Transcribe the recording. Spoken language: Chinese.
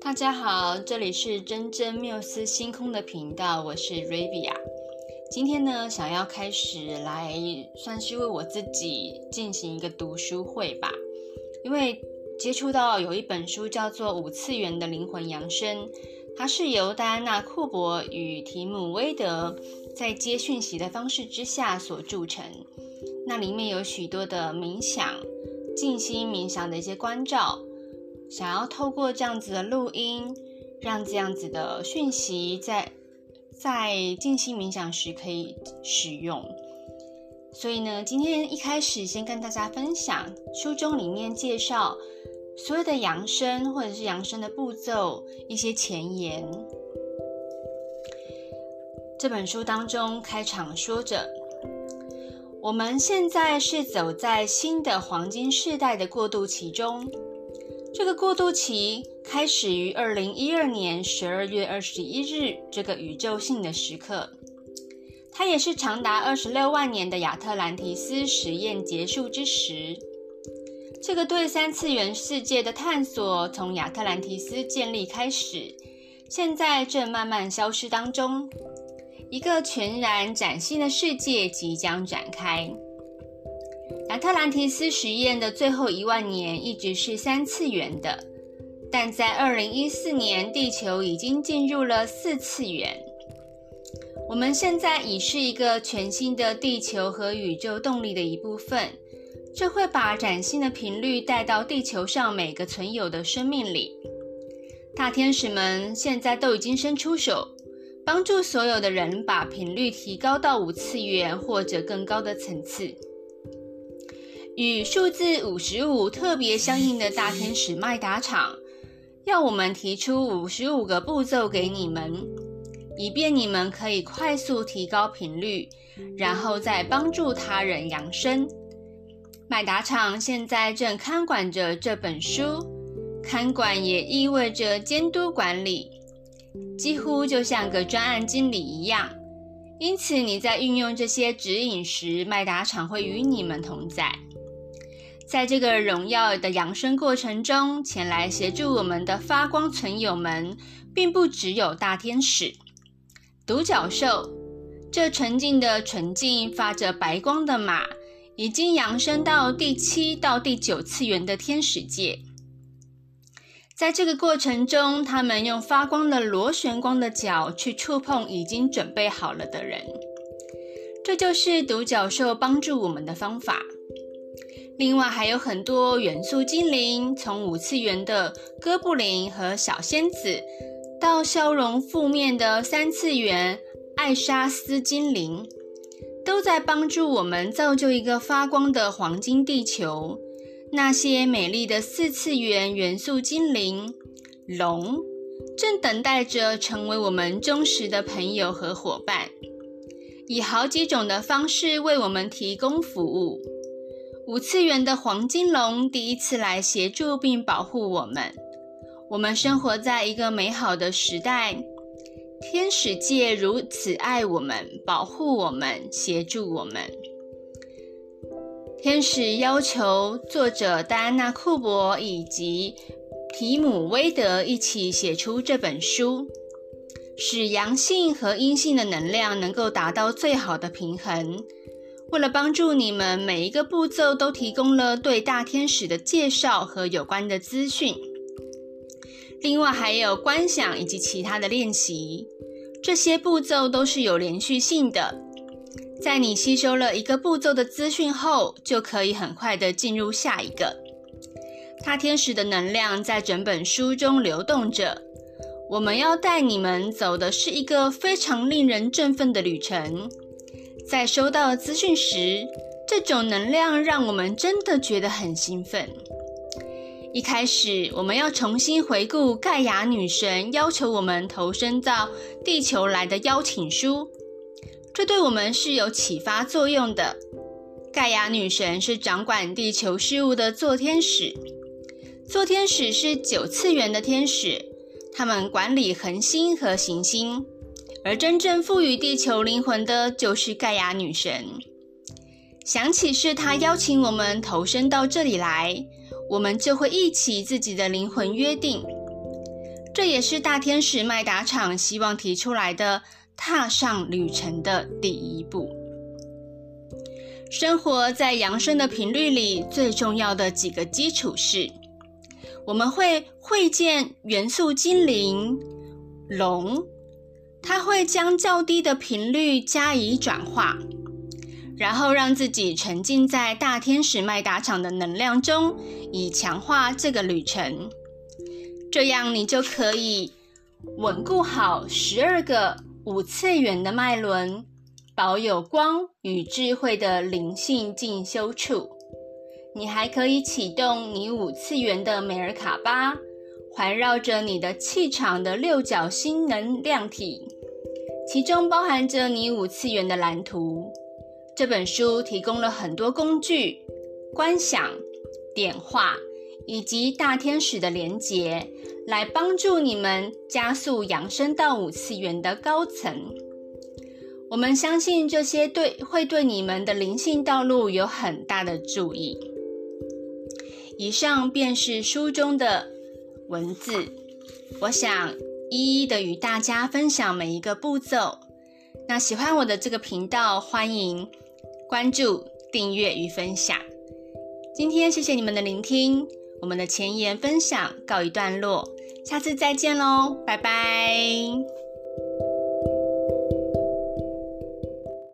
大家好，这里是真真缪斯星空的频道，我是 Ravia。今天呢，想要开始来算是为我自己进行一个读书会吧，因为接触到有一本书叫做《五次元的灵魂扬升》，它是由戴安娜·库珀与提姆·威德在接讯息的方式之下所铸成。那里面有许多的冥想、静心冥想的一些关照。想要透过这样子的录音，让这样子的讯息在在静心冥想时可以使用。所以呢，今天一开始先跟大家分享书中里面介绍所有的扬声或者是扬声的步骤一些前言。这本书当中开场说着：“我们现在是走在新的黄金世代的过渡期中。”这个过渡期开始于二零一二年十二月二十一日这个宇宙性的时刻，它也是长达二十六万年的亚特兰提斯实验结束之时。这个对三次元世界的探索从亚特兰提斯建立开始，现在正慢慢消失当中，一个全然崭新的世界即将展开。亚特兰提斯实验的最后一万年一直是三次元的，但在二零一四年，地球已经进入了四次元。我们现在已是一个全新的地球和宇宙动力的一部分，这会把崭新的频率带到地球上每个存有的生命里。大天使们现在都已经伸出手，帮助所有的人把频率提高到五次元或者更高的层次。与数字五十五特别相应的大天使麦达场，要我们提出五十五个步骤给你们，以便你们可以快速提高频率，然后再帮助他人扬升。麦达场现在正看管着这本书，看管也意味着监督管理，几乎就像个专案经理一样。因此，你在运用这些指引时，麦达场会与你们同在。在这个荣耀的扬升过程中，前来协助我们的发光存友们，并不只有大天使、独角兽。这纯净的、纯净、发着白光的马，已经扬升到第七到第九次元的天使界。在这个过程中，他们用发光的螺旋光的脚去触碰已经准备好了的人。这就是独角兽帮助我们的方法。另外还有很多元素精灵，从五次元的哥布林和小仙子，到消融负面的三次元艾莎斯精灵，都在帮助我们造就一个发光的黄金地球。那些美丽的四次元元素精灵龙，正等待着成为我们忠实的朋友和伙伴，以好几种的方式为我们提供服务。五次元的黄金龙第一次来协助并保护我们。我们生活在一个美好的时代，天使界如此爱我们、保护我们、协助我们。天使要求作者戴安娜·库珀以及提姆·威德一起写出这本书，使阳性和阴性的能量能够达到最好的平衡。为了帮助你们，每一个步骤都提供了对大天使的介绍和有关的资讯。另外还有观想以及其他的练习。这些步骤都是有连续性的。在你吸收了一个步骤的资讯后，就可以很快的进入下一个。大天使的能量在整本书中流动着。我们要带你们走的是一个非常令人振奋的旅程。在收到资讯时，这种能量让我们真的觉得很兴奋。一开始，我们要重新回顾盖亚女神要求我们投身到地球来的邀请书，这对我们是有启发作用的。盖亚女神是掌管地球事务的座天使，座天使是九次元的天使，他们管理恒星和行星。而真正赋予地球灵魂的，就是盖亚女神。想起是她邀请我们投身到这里来，我们就会忆起自己的灵魂约定。这也是大天使麦达场希望提出来的踏上旅程的第一步。生活在扬升的频率里，最重要的几个基础是：我们会会见元素精灵龙，它会将较低的频率加以转化。然后让自己沉浸在大天使麦达场的能量中，以强化这个旅程。这样你就可以稳固好十二个五次元的脉轮，保有光与智慧的灵性进修处。你还可以启动你五次元的美尔卡巴，环绕着你的气场的六角星能量体，其中包含着你五次元的蓝图。这本书提供了很多工具、观想、点化以及大天使的连结，来帮助你们加速扬升到五次元的高层。我们相信这些对会对你们的灵性道路有很大的助益。以上便是书中的文字，我想一一的与大家分享每一个步骤。那喜欢我的这个频道，欢迎。关注、订阅与分享。今天谢谢你们的聆听，我们的前言分享告一段落，下次再见喽，拜拜。